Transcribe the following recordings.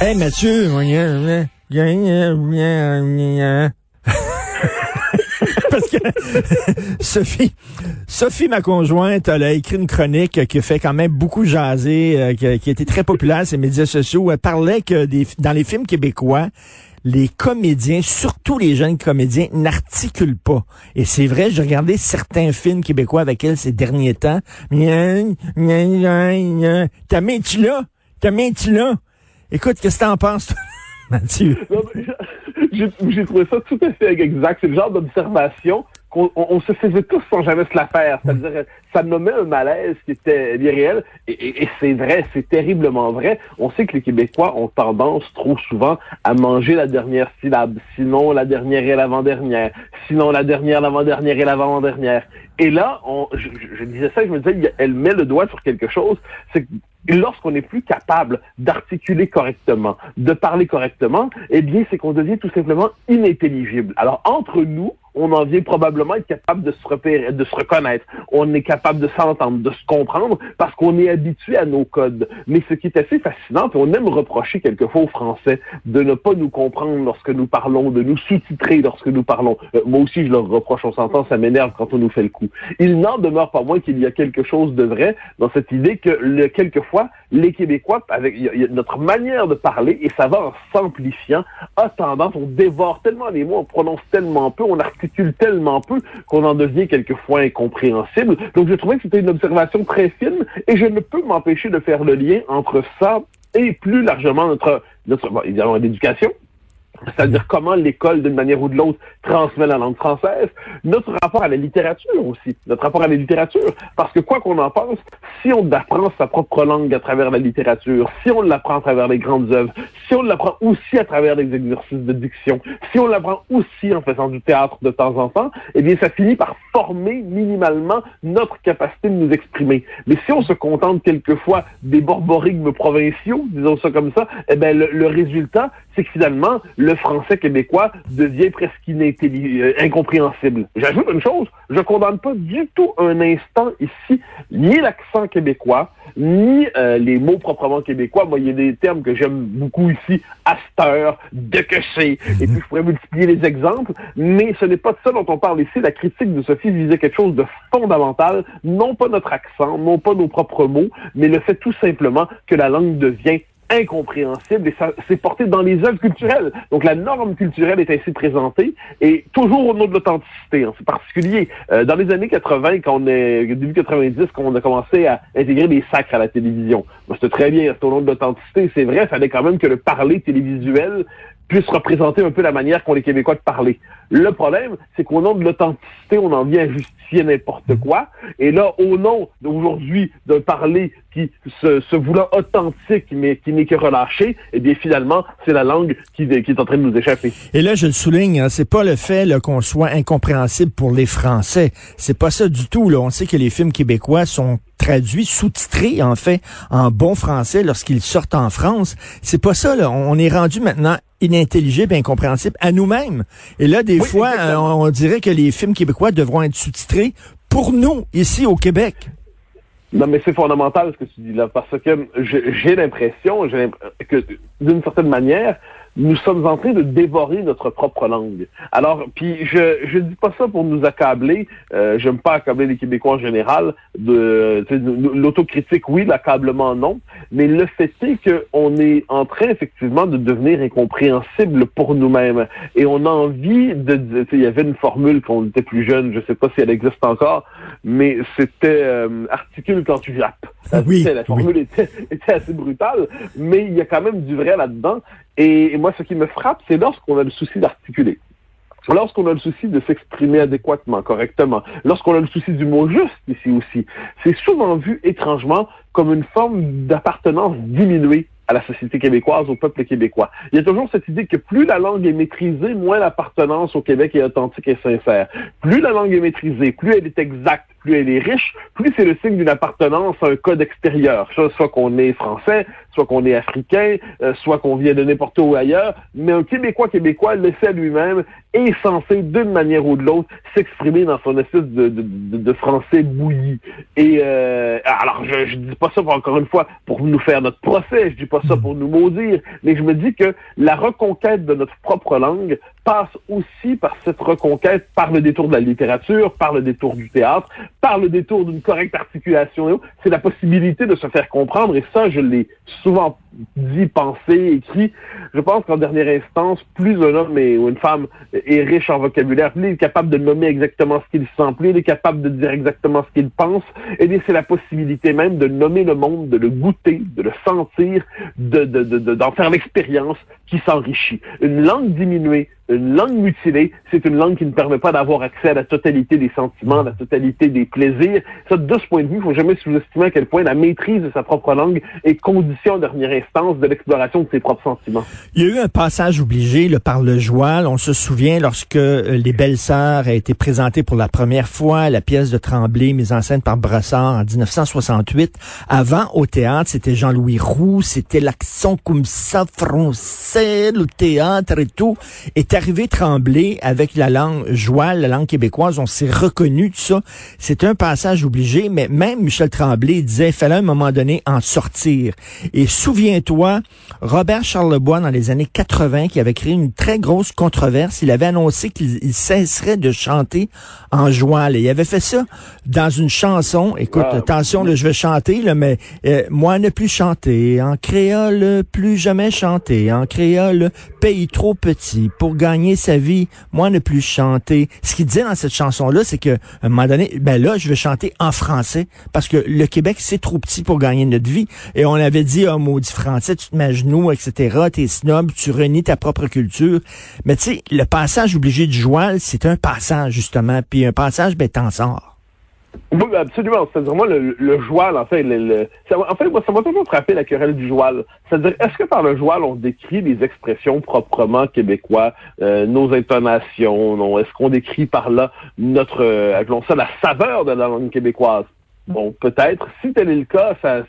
Hey Mathieu, parce que Sophie, Sophie, ma conjointe, elle a écrit une chronique qui fait quand même beaucoup jaser, euh, qui, a, été très populaire sur les médias sociaux. Elle parlait que dans les films québécois, les comédiens, surtout les jeunes comédiens, n'articulent pas. Et c'est vrai, j'ai regardé certains films québécois avec elle ces derniers temps. Ta main, tu là? Ta main, tu là? Écoute, qu'est-ce que t'en penses, Mathieu? J'ai trouvé ça tout à fait exact. C'est le genre d'observation qu'on on, se faisait tous sans jamais se la faire. C'est-à-dire, ça nommait un malaise qui était bien réel. Et, c'est vrai, c'est terriblement vrai. On sait que les Québécois ont tendance trop souvent à manger la dernière syllabe, sinon la dernière et l'avant-dernière, sinon la dernière, l'avant-dernière et l'avant-dernière. Et là, je, je, disais ça, je me disais, elle met le doigt sur quelque chose, c'est lorsqu'on n'est plus capable d'articuler correctement, de parler correctement, eh bien, c'est qu'on devient tout simplement inintelligible. Alors, entre nous, on en vient probablement être capable de se repérer, de se reconnaître. On est capable de s'entendre, de se comprendre, parce qu'on est habitué à nos codes. Mais ce qui est assez fascinant, puis on aime reprocher quelquefois aux Français de ne pas nous comprendre lorsque nous parlons, de nous sous-titrer lorsque nous parlons. Euh, moi aussi, je leur reproche, on s'entend, ça m'énerve quand on nous fait le coup. Il n'en demeure pas moins qu'il y a quelque chose de vrai dans cette idée que le, quelquefois, les Québécois, avec notre manière de parler, et ça va en s'amplifiant, a tendance, on dévore tellement les mots, on prononce tellement peu, on articule tellement peu qu'on en devient quelquefois incompréhensible. Donc je trouvais que c'était une observation très fine et je ne peux m'empêcher de faire le lien entre ça et plus largement notre, notre évidemment l'éducation, c'est-à-dire comment l'école, d'une manière ou de l'autre, transmet la langue française, notre rapport à la littérature aussi, notre rapport à la littérature, parce que quoi qu'on en pense, si on apprend sa propre langue à travers la littérature, si on l'apprend à travers les grandes œuvres, si on l'apprend aussi à travers des exercices de diction, si on l'apprend aussi en faisant du théâtre de temps en temps, eh bien, ça finit par former minimalement notre capacité de nous exprimer. Mais si on se contente quelquefois des borborigmes provinciaux, disons ça comme ça, eh bien, le, résultat, c'est que finalement, le français québécois devient presque euh, incompréhensible. J'ajoute une chose, je condamne pas du tout un instant ici ni l'accent québécois, ni euh, les mots proprement québécois. Moi, il y a des termes que j'aime beaucoup ici, asteur, de que et puis je pourrais multiplier les exemples, mais ce n'est pas de ça dont on parle ici. La critique de Sophie visait quelque chose de fondamental, non pas notre accent, non pas nos propres mots, mais le fait tout simplement que la langue devient incompréhensible et ça s'est porté dans les œuvres culturelles. Donc la norme culturelle est ainsi présentée et toujours au nom de l'authenticité. C'est particulier. Euh, dans les années 80, quand on est début 90, quand on a commencé à intégrer des sacres à la télévision, c'était très bien. C'est au nom de l'authenticité. C'est vrai, il fallait quand même que le parler télévisuel puisse représenter un peu la manière qu'ont les Québécois de parler. Le problème, c'est qu'au nom de l'authenticité, on en vient à justifier n'importe quoi. Et là, au nom d'aujourd'hui d'un parler qui se, se voulant authentique, mais qui n'est que relâché, eh bien finalement, c'est la langue qui, qui, est en train de nous échapper. Et là, je le souligne, hein, c'est pas le fait qu'on soit incompréhensible pour les Français. C'est pas ça du tout. Là. On sait que les films québécois sont traduits, sous-titrés en fait, en bon français lorsqu'ils sortent en France. C'est pas ça. Là. On est rendu maintenant inintelligible, incompréhensible à nous-mêmes. Et là, des fois, euh, on, dirait que les films québécois devront être sous-titrés pour nous, ici au Québec. Non, mais c'est fondamental ce que tu dis là, parce que j'ai l'impression que, d'une certaine manière, nous sommes en train de dévorer notre propre langue. Alors, puis je je dis pas ça pour nous accabler. Euh, J'aime pas accabler les Québécois en général. De, l'autocritique, oui, l'accablement, non. Mais le fait est qu'on est en train effectivement de devenir incompréhensible pour nous-mêmes. Et on a envie de. Il y avait une formule quand on était plus jeune. Je sais pas si elle existe encore, mais c'était euh, articule quand tu jappes. Oui, la formule était, était assez brutale, mais il y a quand même du vrai là-dedans. Et, moi, ce qui me frappe, c'est lorsqu'on a le souci d'articuler. Lorsqu'on a le souci de s'exprimer adéquatement, correctement, lorsqu'on a le souci du mot juste ici aussi, c'est souvent vu étrangement comme une forme d'appartenance diminuée à la société québécoise, au peuple québécois. Il y a toujours cette idée que plus la langue est maîtrisée, moins l'appartenance au Québec est authentique et sincère. Plus la langue est maîtrisée, plus elle est exacte, plus elle est riche, plus c'est le signe d'une appartenance à un code extérieur. Soit qu'on est français, soit qu'on est africain, euh, soit qu'on vient de n'importe où ailleurs, mais un Québécois québécois, le sait lui-même, est censé, d'une manière ou de l'autre, s'exprimer dans son espèce de, français bouilli. Et euh, alors, je, je dis pas ça encore une fois pour nous faire notre procès, je dis pas ça pour nous maudire, mais je me dis que la reconquête de notre propre langue passe aussi par cette reconquête, par le détour de la littérature, par le détour du théâtre, par le détour d'une correcte articulation. C'est la possibilité de se faire comprendre, et ça, je l'ai souvent dit, pensé, écrit. Je pense qu'en dernière instance, plus un homme ou une femme est riche en vocabulaire, plus il est capable de nommer exactement ce qu'il sent, plus il est capable de dire exactement ce qu'il pense, et c'est la possibilité même de nommer le monde, de le goûter, de le sentir, de, d'en de, de, faire l'expérience qui s'enrichit. Une langue diminuée, une langue mutilée, c'est une langue qui ne permet pas d'avoir accès à la totalité des sentiments, à la totalité des plaisirs. Ça, de ce point de vue, il faut jamais sous-estimer à quel point la maîtrise de sa propre langue est condition en dernière instance de l'exploration de ses propres sentiments. Il y a eu un passage obligé le par le Joal. On se souvient lorsque euh, Les Belles Sœurs a été présentée pour la première fois, la pièce de Tremblay mise en scène par Brassard en 1968. Avant, au théâtre, c'était Jean-Louis Roux, c'était l'accent comme ça français, le théâtre et tout. Était arrivé Tremblay avec la langue joual, la langue québécoise, on s'est reconnu de ça. C'est un passage obligé, mais même Michel Tremblay disait, fallait à un moment donné en sortir. Et souviens-toi, Robert Charlebois, dans les années 80, qui avait créé une très grosse controverse, il avait annoncé qu'il cesserait de chanter en joual. Et il avait fait ça dans une chanson. Écoute, attention, là, je vais chanter, là, mais euh, moi ne plus chanter, en créole, plus jamais chanter, en créole, pays trop petit pour gagner sa vie, moi ne plus chanter. Ce qu'il disait dans cette chanson-là, c'est que un moment donné, ben là, je vais chanter en français parce que le Québec, c'est trop petit pour gagner notre vie. Et on avait dit, oh maudit français, tu te mets à genoux, etc., t'es snob, tu renies ta propre culture. Mais tu sais, le passage obligé du joual, c'est un passage, justement. Puis un passage, ben t'en sors. Oui, absolument. C'est-à-dire, moi, le, le en fait, le, ça, en fait, moi, ça m'a toujours frappé la querelle du joual. C'est-à-dire, est-ce que par le joual, on décrit les expressions proprement québécois, euh, nos intonations, non? Est-ce qu'on décrit par là notre, euh, la saveur de la langue québécoise? Bon, peut-être. Si tel est le cas, ça,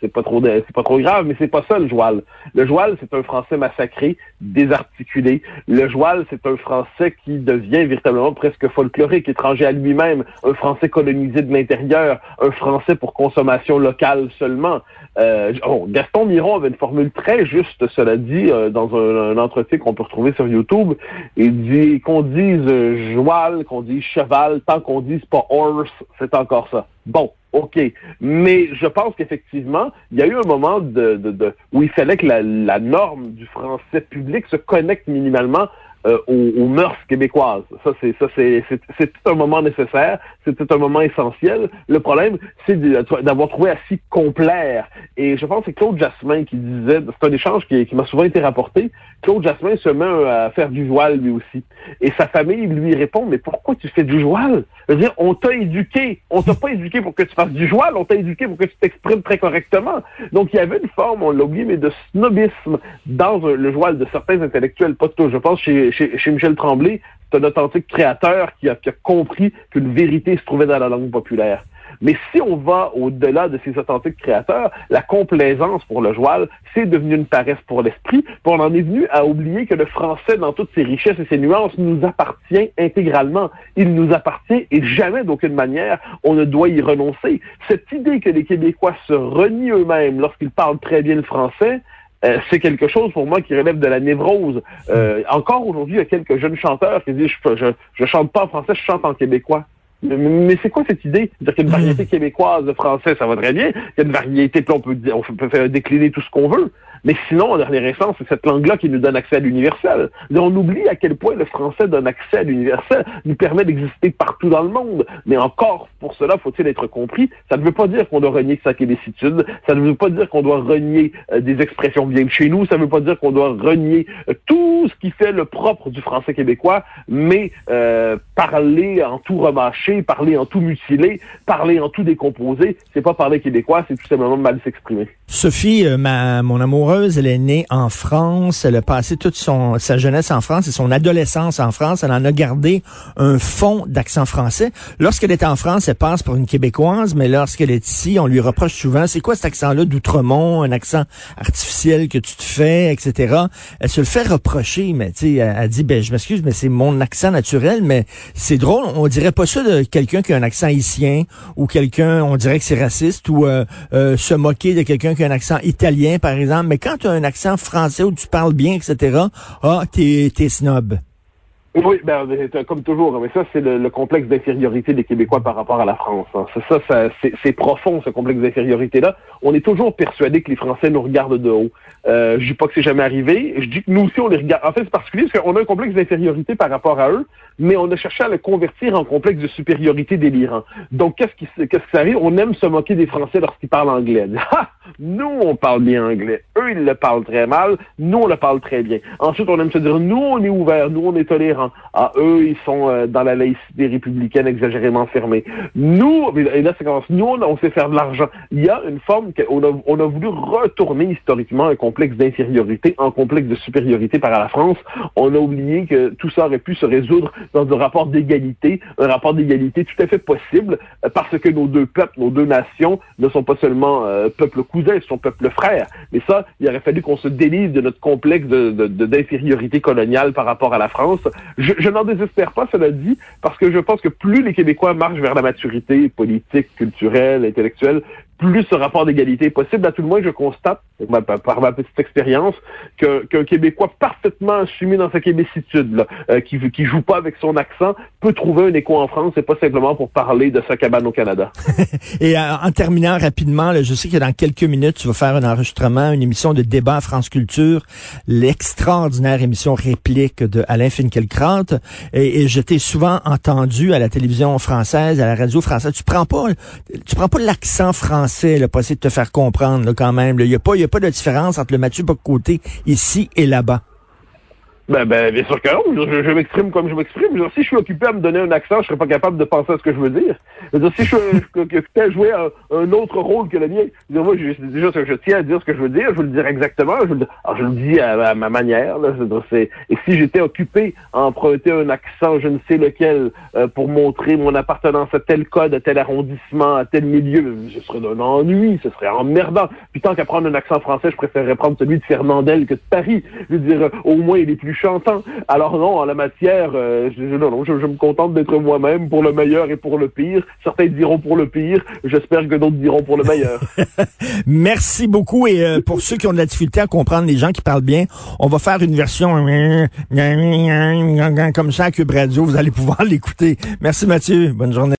c'est pas trop, c'est pas trop grave, mais c'est pas ça le joual. Le joual, c'est un français massacré, désarticulé. Le joual, c'est un français qui devient véritablement presque folklorique, étranger à lui-même, un français colonisé de l'intérieur, un français pour consommation locale seulement. Euh, oh, Gaston Miron avait une formule très juste, cela dit, euh, dans un, entretien qu'on peut retrouver sur YouTube. Il dit qu'on dise euh, joual, qu'on dise cheval, tant qu'on dise pas horse, c'est encore ça. Bon, OK. Mais je pense qu'effectivement, il y a eu un moment de, de, où il fallait que la, la norme du français public se connecte minimalement euh, aux, mœurs québécoises. Ça, c'est ça, c'est un moment nécessaire, c'était un moment essentiel. Le problème, c'est d'avoir trouvé assez complaire. Et je pense que c'est Claude Jasmin qui disait, c'est un échange qui, qui m'a souvent été rapporté. Claude Jasmin se met à faire du voile lui aussi. Et sa famille lui répond, mais pourquoi tu fais du voile? Je veux dire, on t'a éduqué. On t'a pas éduqué pour que tu fasses du voile, on t'a éduqué pour que tu t'exprimes très correctement. Donc il y avait une forme, on l'a oublié, mais de snobisme dans le voile de certains intellectuels, pas tous. Je pense chez chez, Michel Tremblay, c'est un authentique créateur qui a, compris qu'une vérité se trouvait dans la langue populaire. Mais si on va au-delà de ces authentiques créateurs, la complaisance pour le joual, c'est devenu une paresse pour l'esprit. on en est venu à oublier que le français, dans toutes ses richesses et ses nuances, nous appartient intégralement. Il nous appartient et jamais d'aucune manière on ne doit y renoncer. Cette idée que les Québécois se renient eux-mêmes lorsqu'ils parlent très bien le français, euh, c'est quelque chose pour moi qui relève de la névrose. Euh, encore aujourd'hui, il y a quelques jeunes chanteurs qui disent je, je, je chante pas en français, je chante en québécois. Mais, c'est quoi cette idée? dire qu'il y a une variété québécoise de français, ça va très bien. Il y a une variété, puis on peut, on peut faire décliner tout ce qu'on veut. Mais sinon, en dernière instance, c'est cette langue-là qui nous donne accès à l'universel. On oublie à quel point le français donne accès à l'universel, nous permet d'exister partout dans le monde. Mais encore, pour cela, faut-il être compris, ça ne veut pas dire qu'on doit renier sa québécitude, ça ne veut pas dire qu'on doit renier euh, des expressions bien de chez nous, ça ne veut pas dire qu'on doit renier euh, tout ce qui fait le propre du français québécois, mais euh, parler en tout remâché, parler en tout mutilé, parler en tout décomposé, c'est pas parler québécois, c'est tout simplement mal s'exprimer. Sophie, euh, ma, mon amoureuse, elle est née en France. Elle a passé toute son, sa jeunesse en France et son adolescence en France. Elle en a gardé un fond d'accent français. Lorsqu'elle est en France, elle passe pour une Québécoise, mais lorsqu'elle est ici, on lui reproche souvent, c'est quoi cet accent-là d'Outremont, un accent artificiel que tu te fais, etc. Elle se le fait reprocher, mais tu sais, elle, dit, ben je m'excuse, mais c'est mon accent naturel, mais c'est drôle, on dirait pas ça de quelqu'un qui a un accent haïtien ou quelqu'un, on dirait que c'est raciste ou euh, euh, se moquer de quelqu'un un accent italien, par exemple, mais quand tu as un accent français où tu parles bien, etc., ah, t'es, t'es snob. Oui, ben, comme toujours, mais ça, c'est le, complexe d'infériorité des Québécois par rapport à la France. Hein. Ça, ça c'est profond, ce complexe d'infériorité-là. On est toujours persuadé que les Français nous regardent de haut. Euh, je dis pas que c'est jamais arrivé. Je dis que nous aussi, on les regarde. En fait, c'est particulier parce qu'on a un complexe d'infériorité par rapport à eux, mais on a cherché à le convertir en complexe de supériorité délirant. Donc, qu'est-ce qui, qu'est-ce qui arrive? On aime se moquer des Français lorsqu'ils parlent anglais. nous, on parle bien anglais. Eux, ils le parlent très mal. Nous, on le parle très bien. Ensuite, on aime se dire, nous, on est ouvert. Nous, on est tolérant. Ah, eux, ils sont euh, dans la laïcité républicaine exagérément fermée. Nous, et là, c'est quand nous, on, sait faire de l'argent. Il y a une forme qu'on a, on a voulu retourner historiquement un complexe d'infériorité en complexe de supériorité par la France. On a oublié que tout ça aurait pu se résoudre dans un rapport d'égalité, un rapport d'égalité tout à fait possible, euh, parce que nos deux peuples, nos deux nations ne sont pas seulement euh, peuples cousins, ils sont peuples frères. Mais ça, il aurait fallu qu'on se délise de notre complexe d'infériorité de, coloniale par rapport à la France. Je, n'en désespère pas, cela dit, parce que je pense que plus les Québécois marchent vers la maturité politique, culturelle, intellectuelle, plus ce rapport d'égalité est possible. À tout le moins, je constate, par ma petite expérience, qu'un Québécois parfaitement assumé dans sa québécitude, là, euh, qui qui joue pas avec son accent, peut trouver un écho en France et pas simplement pour parler de sa cabane au Canada. et euh, en terminant rapidement, je sais que dans quelques minutes, tu vas faire un enregistrement, une émission de débat à France Culture, l'extraordinaire émission réplique de Alain Finkielkraut. Et, et je t'ai souvent entendu à la télévision française, à la radio française. Tu prends pas, tu prends pas l'accent français français, là, pas essayer de te faire comprendre quand même. Il n'y a, pas, a pas de différence entre le Mathieu Bocoté ici et là-bas. Ben, ben, bien sûr que non. Je, m'exprime comme je m'exprime. Si je suis occupé à me donner un accent, je serais pas capable de penser à ce que je veux dire. dire si je suis occupé à jouer un, autre rôle que le mien, dire, moi, je, déjà, je tiens à dire ce que je veux dire, je veux le dire exactement. Je, alors, je le dis à, ma manière. Là, et si j'étais occupé à emprunter un accent, je ne sais lequel, euh, pour montrer mon appartenance à tel code, à tel arrondissement, à tel milieu, ce serait d'un ennui, ce serait emmerdant. Puis tant qu'à prendre un accent français, je préférerais prendre celui de Fernandel que de Paris. Je veux dire, au moins, il est plus chantant. Alors non, en la matière, euh, je, me contente d'être moi-même pour le meilleur et pour le pire. Certains diront pour le pire. J'espère que d'autres diront pour le meilleur. Merci beaucoup. Et euh, pour ceux qui ont de la difficulté à comprendre les gens qui parlent bien, on va faire une version comme ça à Cube Radio. Vous allez pouvoir l'écouter. Merci Mathieu. Bonne journée.